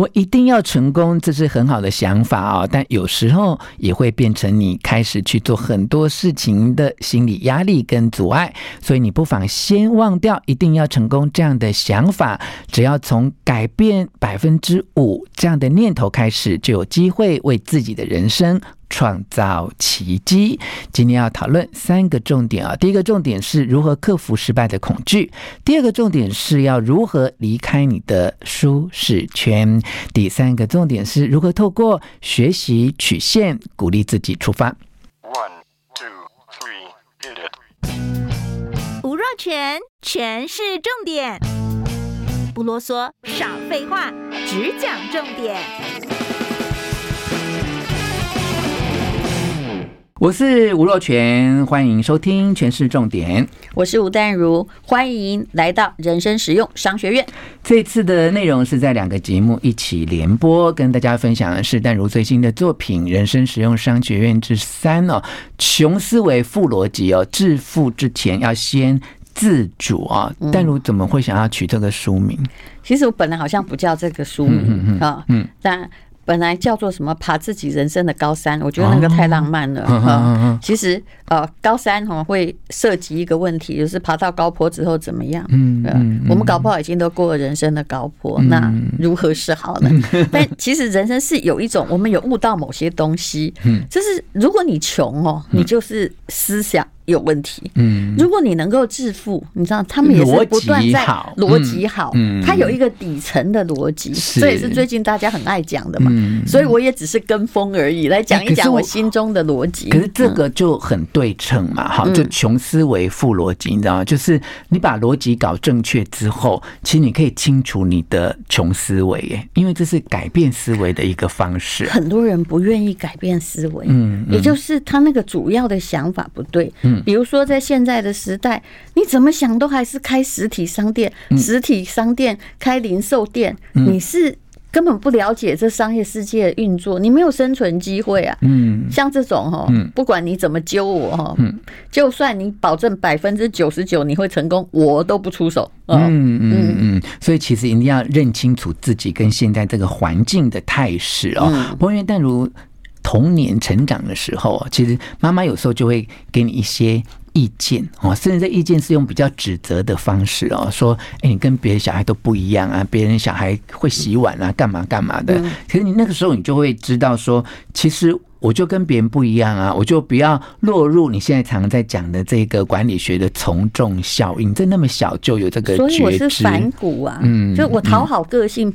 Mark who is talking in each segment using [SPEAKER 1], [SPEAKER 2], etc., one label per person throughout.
[SPEAKER 1] 我一定要成功，这是很好的想法啊，但有时候也会变成你开始去做很多事情的心理压力跟阻碍，所以你不妨先忘掉一定要成功这样的想法，只要从改变百分之五这样的念头开始，就有机会为自己的人生创造奇迹。今天要讨论三个重点啊，第一个重点是如何克服失败的恐惧，第二个重点是要如何离开你的舒适圈，第三个重点是如何透过学习曲线鼓励自己出发。One, two, three, hit
[SPEAKER 2] it. 吴若全全是重点，不啰嗦，少废话，只讲重点。
[SPEAKER 1] 我是吴若泉，欢迎收听《全市重点》。
[SPEAKER 3] 我是吴淡如，欢迎来到人生实用商学院。
[SPEAKER 1] 这次的内容是在两个节目一起联播，跟大家分享的是淡如最新的作品《人生实用商学院之三》哦，穷思维富逻辑哦，致富之前要先自主啊。淡如怎么会想要取这个书名？
[SPEAKER 3] 其实我本来好像不叫这个书名啊，嗯，但。本来叫做什么爬自己人生的高山，我觉得那个太浪漫了。哦、其实呃，高山哈会涉及一个问题，就是爬到高坡之后怎么样？嗯，嗯，我们搞不好已经都过了人生的高坡，嗯、那如何是好呢？嗯、但其实人生是有一种，我们有悟到某些东西。嗯，就是如果你穷哦，你就是思想。有问题。嗯，如果你能够致富，你知道他们也是不断在逻辑好，嗯，他有一个底层的逻辑，这也是最近大家很爱讲的嘛。所以我也只是跟风而已，来讲一讲我心中的逻辑。
[SPEAKER 1] 可是这个就很对称嘛，好，就穷思维富逻辑，你知道吗？就是你把逻辑搞正确之后，其实你可以清除你的穷思维，耶，因为这是改变思维的一个方式。
[SPEAKER 3] 很多人不愿意改变思维，嗯，也就是他那个主要的想法不对，嗯。比如说，在现在的时代，你怎么想都还是开实体商店，实体商店开零售店，你是根本不了解这商业世界的运作，你没有生存机会啊。嗯，像这种哈，不管你怎么揪我哈，就算你保证百分之九十九你会成功，我都不出手。
[SPEAKER 1] 嗯嗯嗯，所以其实一定要认清楚自己跟现在这个环境的态势哦。不过，但如。童年成长的时候，其实妈妈有时候就会给你一些意见哦，甚至这意见是用比较指责的方式哦，说：“哎，你跟别的小孩都不一样啊，别人小孩会洗碗啊，干嘛干嘛的。”可是你那个时候，你就会知道说，其实。我就跟别人不一样啊！我就不要落入你现在常常在讲的这个管理学的从众效应。在那么小就有这个，
[SPEAKER 3] 所以我是反骨啊！嗯，就我讨好个性，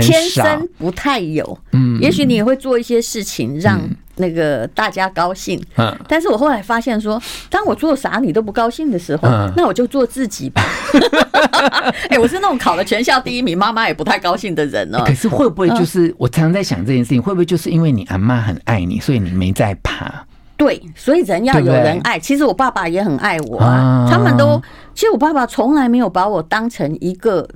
[SPEAKER 3] 天生不太有。嗯，也许你也会做一些事情让。那个大家高兴，但是我后来发现说，当我做啥你都不高兴的时候，那我就做自己吧。哎，我是那种考了全校第一名，妈妈也不太高兴的人哦。可
[SPEAKER 1] 是会不会就是我常常在想这件事情，会不会就是因为你阿妈很爱你，所以你没在怕？
[SPEAKER 3] 对，所以人要有人爱。其实我爸爸也很爱我啊，他们都。其实我爸爸从来没有把我当成一个，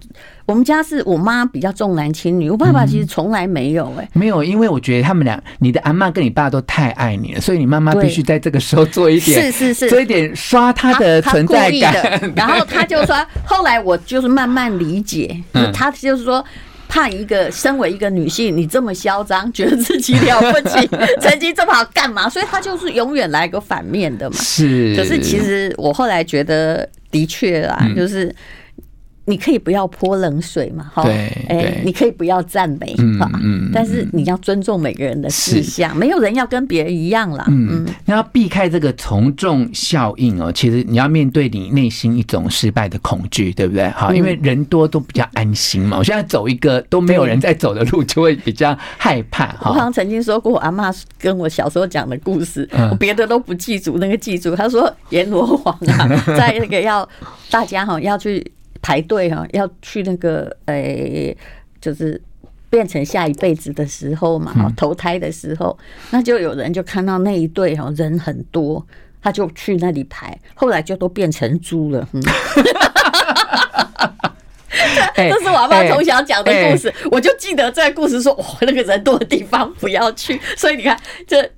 [SPEAKER 3] 我们家是我妈比较重男轻女，我爸爸其实从来没有哎，
[SPEAKER 1] 没有，因为我觉得他们俩，你的阿妈跟你爸都太爱你了，所以你妈妈必须在这个时候做一点，是是是，做一点刷他的存在感。
[SPEAKER 3] 然后他就说，后来我就是慢慢理解，他就是说。怕一个身为一个女性，你这么嚣张，觉得自己了不起，成绩这么好，干嘛？所以他就是永远来个反面的嘛。是，可是其实我后来觉得，的确啦，就是。你可以不要泼冷水嘛，哈，哎，你可以不要赞美，哈，嗯，但是你要尊重每个人的志向，没有人要跟别人一样啦，嗯，
[SPEAKER 1] 你要避开这个从众效应哦。其实你要面对你内心一种失败的恐惧，对不对？哈，因为人多都比较安心嘛。我现在走一个都没有人在走的路，就会比较害怕。哈，
[SPEAKER 3] 我好像曾经说过，我阿嬷跟我小时候讲的故事，我别的都不记住，那个记住，他说阎罗王啊，在那个要大家哈要去。排队哈，要去那个诶，就是。变成下一辈子的时候嘛，哈，投胎的时候，那就有人就看到那一对哈人很多，他就去那里排，后来就都变成猪了。嗯 这是我阿妈从小讲的故事，我就记得这个故事说，哇，那个人多的地方不要去。所以你看，这，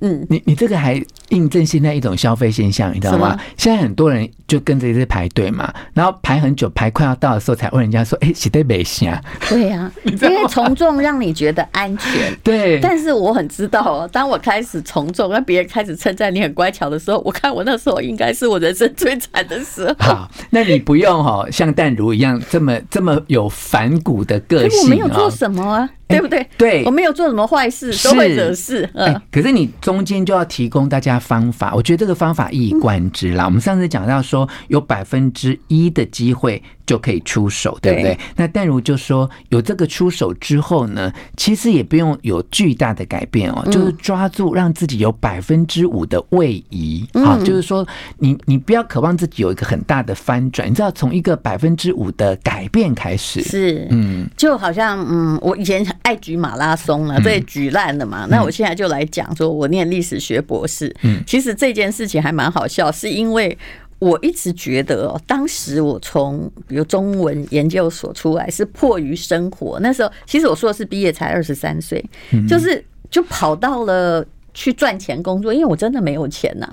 [SPEAKER 3] 嗯，
[SPEAKER 1] 你你这个还。印证现在一种消费现象，你知道吗？现在很多人就跟着一直排队嘛，然后排很久，排快要到的时候才问人家说：“哎、欸，是得没下？”
[SPEAKER 3] 对呀、啊，因为从众让你觉得安全。
[SPEAKER 1] 对，
[SPEAKER 3] 但是我很知道哦，当我开始从众，让别人开始称赞你很乖巧的时候，我看我那时候应该是我人生最惨的时候。
[SPEAKER 1] 好，那你不用哈，像淡如一样这么这么有反骨的个性，
[SPEAKER 3] 我没有做什么啊，对不对？
[SPEAKER 1] 对，
[SPEAKER 3] 我没有做什么坏事，都会惹事。嗯，
[SPEAKER 1] 可是你中间就要提供大家方法，我觉得这个方法一以贯之啦。我们上次讲到说，有百分之一的机会就可以出手，对不对？那淡如就说，有这个出手之后呢，其实也不用有巨大的改变哦，就是抓住让自己有百分之五的位移啊，就是说你你不要渴望自己有一个很大的翻转，你知道从一个百分之五的改变开始。
[SPEAKER 3] 是，嗯，就好像嗯，我以前爱举马拉松了，被，举烂了嘛，那我现在就来讲说，我念历史学博士，嗯，其实这件事情还蛮好笑，是因为。我一直觉得哦，当时我从比如中文研究所出来是迫于生活，那时候其实我硕士毕业才二十三岁，就是就跑到了去赚钱工作，因为我真的没有钱呐。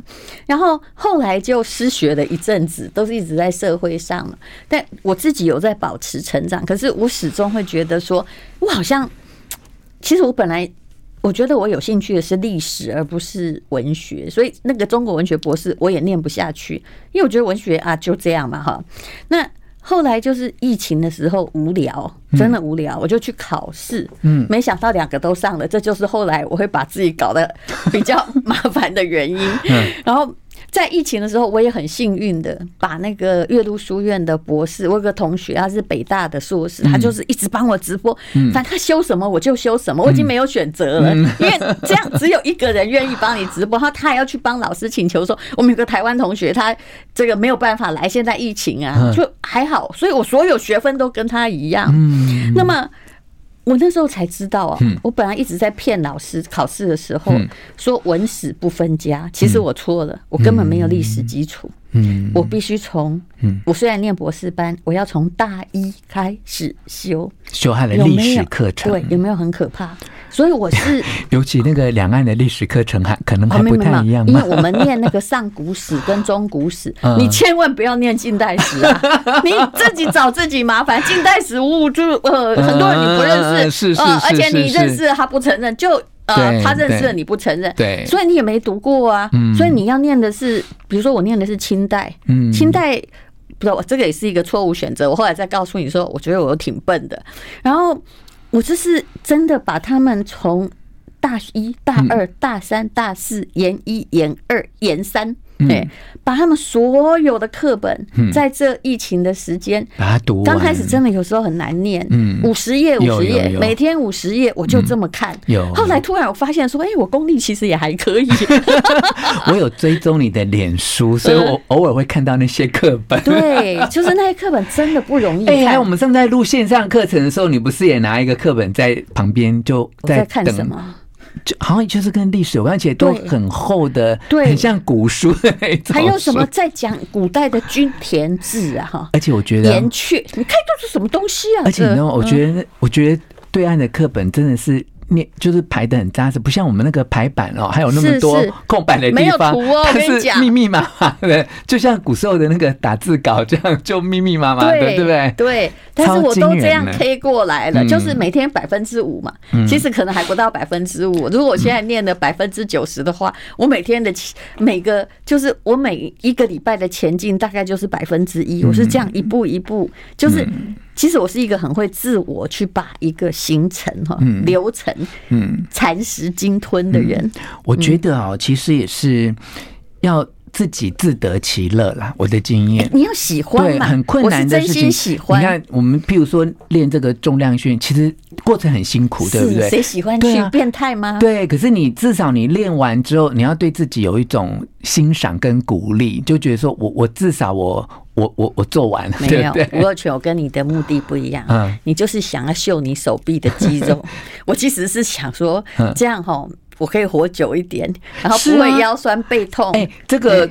[SPEAKER 3] 然后后来就失学了一阵子，都是一直在社会上了，但我自己有在保持成长，可是我始终会觉得说，我好像其实我本来。我觉得我有兴趣的是历史，而不是文学，所以那个中国文学博士我也念不下去，因为我觉得文学啊就这样嘛哈。那后来就是疫情的时候无聊，真的无聊，我就去考试，嗯，没想到两个都上了，这就是后来我会把自己搞得比较 麻烦的原因，嗯然后。在疫情的时候，我也很幸运的把那个岳麓书院的博士，我有个同学，他是北大的硕士，他就是一直帮我直播，反正他修什么我就修什么，我已经没有选择了，因为这样只有一个人愿意帮你直播，然后他还要去帮老师请求说，我们有个台湾同学，他这个没有办法来，现在疫情啊，就还好，所以我所有学分都跟他一样，那么。我那时候才知道啊，我本来一直在骗老师，考试的时候说文史不分家，其实我错了，我根本没有历史基础。嗯，我必须从，我虽然念博士班，我要从大一开始修，
[SPEAKER 1] 修他的历史课程，
[SPEAKER 3] 对，有没有很可怕？所以我是，
[SPEAKER 1] 尤其那个两岸的历史课程还可能还不太一样，
[SPEAKER 3] 因为我们念那个上古史跟中古史，你千万不要念近代史啊，你自己找自己麻烦。近代史物就呃，很多人你不认识，
[SPEAKER 1] 是是是，
[SPEAKER 3] 而且你认识他不承认就。呃，他认识了你不承认，对，所以你也没读过啊。所以你要念的是，比如说我念的是清代，嗯清代不知道，这个也是一个错误选择。我后来再告诉你说，我觉得我挺笨的。然后我就是真的把他们从大一、大二、大三、大四、研一、研二、研三。对，把他们所有的课本，在这疫情的时间，把它读完。刚开始真的有时候很难念，嗯，五十页五十页，每天五十页，我就这么看。有，后来突然我发现说，哎，我功力其实也还可以。
[SPEAKER 1] 我有追踪你的脸书，所以我偶尔会看到那些课本。
[SPEAKER 3] 对，就是那些课本真的不容易。
[SPEAKER 1] 哎，我们正在录线上课程的时候，你不是也拿一个课本在旁边就在
[SPEAKER 3] 看什么？
[SPEAKER 1] 就好像就是跟历史有关，而且都很厚的，对，很像古书的那种。
[SPEAKER 3] 还 有什么在讲古代的均田制啊？哈，
[SPEAKER 1] 而且我觉得
[SPEAKER 3] 岩雀，你看都是什么东西啊？
[SPEAKER 1] 而且你知道，我觉得，我觉得对岸的课本真的是。念就是排的很扎实，不像我们那个排版哦，还有那么多空白的地方，它是密密麻麻的，就像古时候的那个打字稿这样，就密密麻麻的，对不对？
[SPEAKER 3] 对，但是我都这样 K 过来了，就是每天百分之五嘛，其实可能还不到百分之五。如果我现在念了百分之九十的话，我每天的每个就是我每一个礼拜的前进大概就是百分之一，我是这样一步一步，就是。其实我是一个很会自我去把一个行程哈流程嗯。蚕食鲸吞的人。
[SPEAKER 1] 我觉得啊，其实也是要自己自得其乐啦。我的经验，
[SPEAKER 3] 你要喜欢
[SPEAKER 1] 对，很困难的事情。
[SPEAKER 3] 真心喜欢。
[SPEAKER 1] 你看，我们譬如说练这个重量训，其实过程很辛苦，对不对？
[SPEAKER 3] 谁喜欢去？啊、变态吗？
[SPEAKER 1] 对，可是你至少你练完之后，你要对自己有一种欣赏跟鼓励，就觉得说我我至少我我我我做完了。没有，吴
[SPEAKER 3] 若权，我跟你的目的不一样。嗯，你就是想要秀你手臂的肌肉。我其实是想说，这样哈。我可以活久一点，然后不会腰酸背痛。哎、欸，
[SPEAKER 1] 这个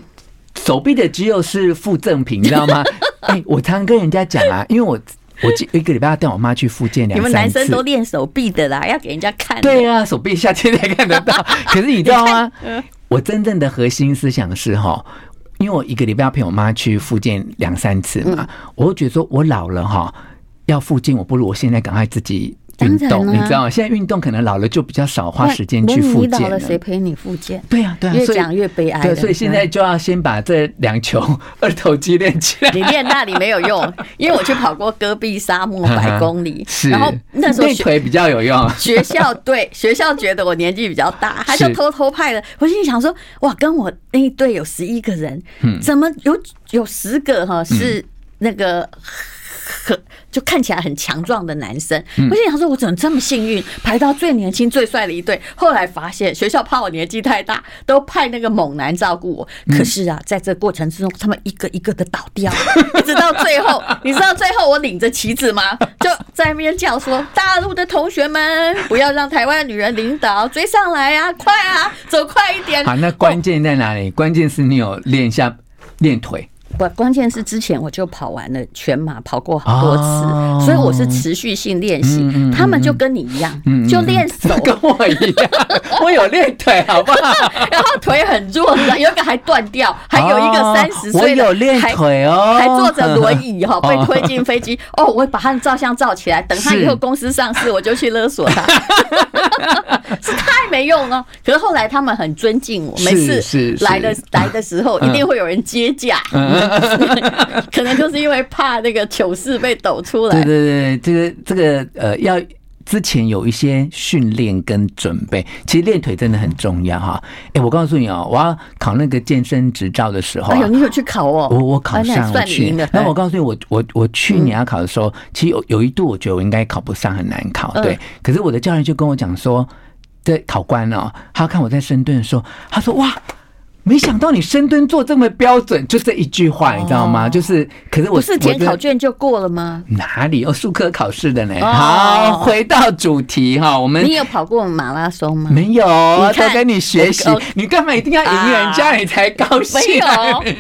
[SPEAKER 1] 手臂的肌肉是附赠品，你知道吗？哎、欸，我常常跟人家讲啊，因为我我一个礼拜要带我妈去复健两次。你们
[SPEAKER 3] 男生都练手臂的啦，要给人家看。
[SPEAKER 1] 对啊，手臂下天才看得到。可是你知道吗？我真正的核心思想是哈，因为我一个礼拜要陪我妈去复健两三次嘛，我会觉得说我老了哈，要复健，我不如我现在赶快自己。运动，你知道吗？现在运动可能老了就比较少花时间去复健了。
[SPEAKER 3] 谁陪你复健？
[SPEAKER 1] 对呀，对呀，
[SPEAKER 3] 越讲越悲哀。
[SPEAKER 1] 对，所以现在就要先把这两球二头肌练起来。
[SPEAKER 3] 你练那里没有用，因为我去跑过戈壁沙漠百公里，然后那时候
[SPEAKER 1] 腿比较有用。
[SPEAKER 3] 学校对学校觉得我年纪比较大，他就偷偷派了。我心里想说，哇，跟我那一队有十一个人，怎么有有十个哈是那个。可 就看起来很强壮的男生，我心想说：“我怎么这么幸运，排到最年轻、最帅的一队？”后来发现学校怕我年纪太大，都派那个猛男照顾我。可是啊，在这过程之中，他们一个一个的倒掉，一直到最后，你知道最后我领着旗子吗？就在那边叫说：“大陆的同学们，不要让台湾女人领导，追上来啊，快啊，走快一点！”
[SPEAKER 1] 好，那关键在哪里？关键是你有练一下练腿。
[SPEAKER 3] 不，关键是之前我就跑完了全马，跑过好多次，哦、所以我是持续性练习。嗯嗯嗯、他们就跟你一样，嗯、就练手，
[SPEAKER 1] 跟我一样，我有练腿，好不好？
[SPEAKER 3] 然后腿很弱，有一个还断掉，还有一个三十岁的，
[SPEAKER 1] 我有练腿哦，
[SPEAKER 3] 还坐着轮椅哈，被推进飞机。哦，我会把他的照相照起来，等他以后公司上市，我就去勒索他。是太没用了，可是后来他们很尊敬我，每次来的来的时候，一定会有人接驾。可能就是因为怕那个糗事被抖出来。
[SPEAKER 1] 对对对，这个这个呃，要之前有一些训练跟准备。其实练腿真的很重要哈。哎，我告诉你哦，我要考那个健身执照的时候，
[SPEAKER 3] 哎呦，你有去考哦？
[SPEAKER 1] 我我考上了去。那我告诉你，我我我去年要考的时候，其实有有一度我觉得我应该考不上，很难考。对，可是我的教练就跟我讲说，这考官哦，他看我在深蹲的时候，他说哇。没想到你深蹲做这么标准，就这一句话，你知道吗？就是，可是我
[SPEAKER 3] 不是填考卷就过了吗？
[SPEAKER 1] 哪里有数科考试的呢？好，回到主题哈，我们
[SPEAKER 3] 你有跑过马拉松吗？
[SPEAKER 1] 没有，我在跟你学习。你干嘛一定要赢人家你才高兴？
[SPEAKER 3] 没有，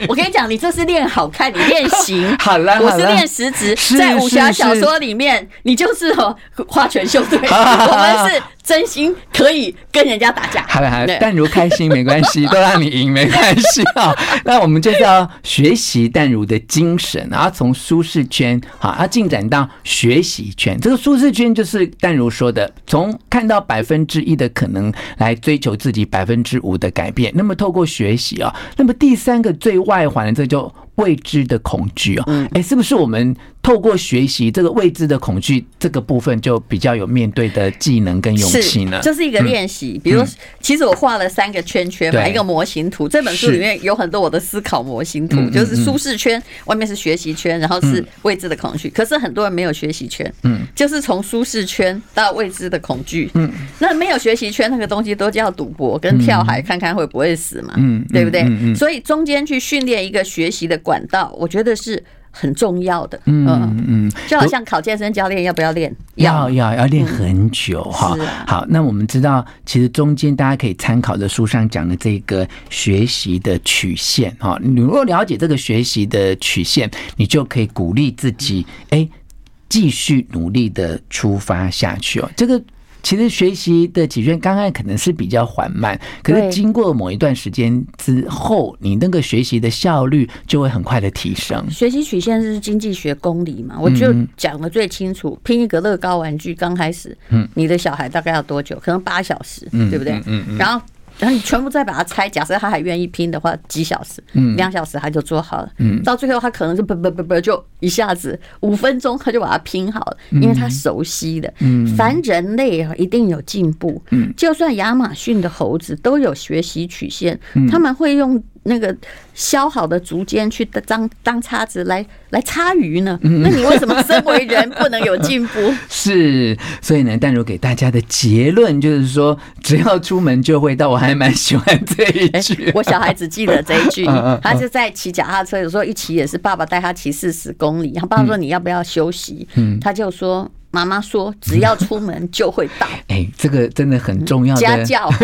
[SPEAKER 3] 我跟你讲，你这是练好看，你练型。
[SPEAKER 1] 好了，
[SPEAKER 3] 我是练实质。在武侠小说里面，你就是哦花拳绣腿，我们是。真心可以跟人家打架，
[SPEAKER 1] 好了好了，但如开心没关系，都让你赢没关系啊。那我们就是要学习淡如的精神，然后从舒适圈好，要进展到学习圈。这个舒适圈就是淡如说的，从看到百分之一的可能来追求自己百分之五的改变。那么透过学习啊，那么第三个最外环的这就。未知的恐惧哦，哎，是不是我们透过学习这个未知的恐惧这个部分，就比较有面对的技能跟勇气呢？
[SPEAKER 3] 这是一个练习。比如，其实我画了三个圈圈嘛，一个模型图。这本书里面有很多我的思考模型图，就是舒适圈，外面是学习圈，然后是未知的恐惧。可是很多人没有学习圈，嗯，就是从舒适圈到未知的恐惧，嗯，那没有学习圈那个东西都叫赌博跟跳海，看看会不会死嘛，嗯，对不对？所以中间去训练一个学习的。管道，我觉得是很重要的。嗯嗯，就好像考健身教练要不要练？
[SPEAKER 1] 要要要练很久哈。好，那我们知道，其实中间大家可以参考的书上讲的这个学习的曲线哈。你如果了解这个学习的曲线，你就可以鼓励自己，哎，继续努力的出发下去哦。这个。其实学习的曲线刚开可能是比较缓慢，可是经过某一段时间之后，你那个学习的效率就会很快的提升。
[SPEAKER 3] 学习曲线是经济学公理嘛？我就讲的最清楚。拼一个乐高玩具刚开始，嗯，你的小孩大概要多久？可能八小时，对不对？嗯嗯。然后。然后你全部再把它拆，假设他还愿意拼的话，几小时？嗯，两小时他就做好了。嗯，到最后他可能是不不不不，就一下子五分钟他就把它拼好了，因为他熟悉的。嗯，凡人类啊，一定有进步。嗯，就算亚马逊的猴子都有学习曲线，他们会用那个削好的竹尖去当当叉子来来叉鱼呢？那你为什么身为人不能有进步？
[SPEAKER 1] 是，所以呢，淡如给大家的结论就是说，只要出门就会到。我还蛮喜欢这一句、欸，
[SPEAKER 3] 我小孩子记得这一句，他就在骑脚踏车，有时候一骑也是爸爸带他骑四十公里，然后爸爸说你要不要休息？嗯，他就说妈妈说只要出门就会到。
[SPEAKER 1] 哎、欸，这个真的很重要的
[SPEAKER 3] 家教。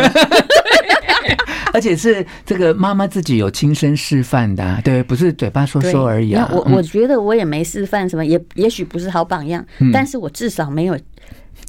[SPEAKER 1] 而且是这个妈妈自己有亲身示范的、啊，对，不是嘴巴说说而已啊。
[SPEAKER 3] 我我觉得我也没示范什么，也也许不是好榜样，但是我至少没有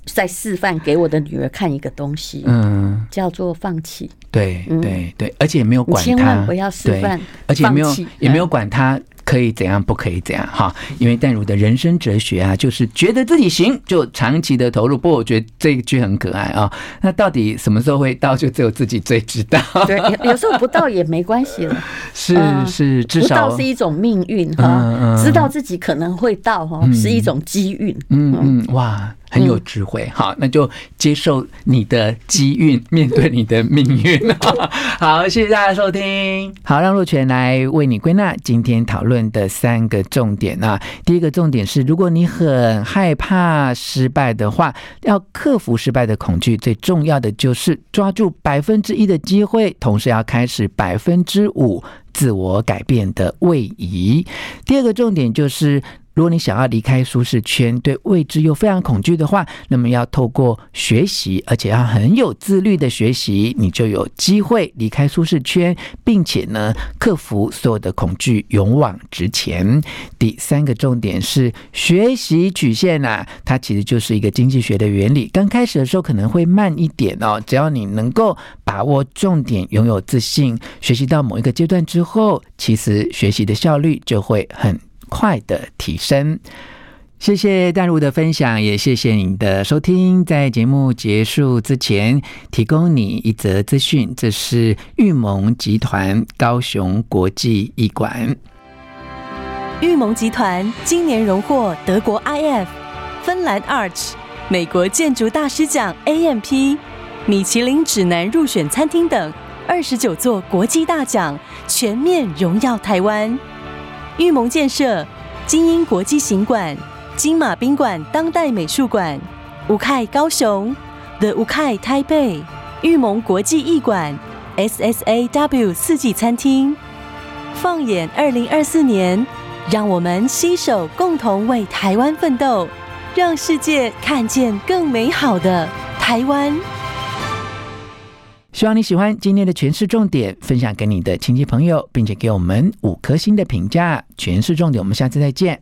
[SPEAKER 3] 在示范给我的女儿看一个东西，嗯，叫做放弃。
[SPEAKER 1] 对对对，而且也没有管他，
[SPEAKER 3] 千万不要示范，
[SPEAKER 1] 而且没有也没有管他。可以怎样？不可以怎样？哈，因为淡如的人生哲学啊，就是觉得自己行就长期的投入。不过我觉得这一句很可爱啊。那到底什么时候会到，就只有自己最知道。
[SPEAKER 3] 对，有时候不到也没关系了。
[SPEAKER 1] 是是，至少
[SPEAKER 3] 不到是一种命运哈。知道自己可能会到哈，是一种机运。
[SPEAKER 1] 嗯嗯，哇。很有智慧，好，那就接受你的机运，面对你的命运。好，谢谢大家收听。好，让若泉来为你归纳今天讨论的三个重点啊。第一个重点是，如果你很害怕失败的话，要克服失败的恐惧，最重要的就是抓住百分之一的机会，同时要开始百分之五自我改变的位移。第二个重点就是。如果你想要离开舒适圈，对未知又非常恐惧的话，那么要透过学习，而且要很有自律的学习，你就有机会离开舒适圈，并且呢，克服所有的恐惧，勇往直前。第三个重点是学习曲线啊，它其实就是一个经济学的原理。刚开始的时候可能会慢一点哦，只要你能够把握重点，拥有自信，学习到某一个阶段之后，其实学习的效率就会很快的提升，谢谢淡如的分享，也谢谢您的收听。在节目结束之前，提供你一则资讯：这是玉盟集团高雄国际艺馆。
[SPEAKER 4] 玉盟集团今年荣获德国 IF、芬兰 Arch、美国建筑大师奖 AMP、米其林指南入选餐厅等二十九座国际大奖，全面荣耀台湾。玉盟建设精英国际行馆、金马宾馆当代美术馆、吴凯高雄 The 吴凯台北、玉盟国际艺馆、SSAW 四季餐厅。放眼二零二四年，让我们携手共同为台湾奋斗，让世界看见更美好的台湾。
[SPEAKER 1] 希望你喜欢今天的全市重点，分享给你的亲戚朋友，并且给我们五颗星的评价。全市重点，我们下次再见。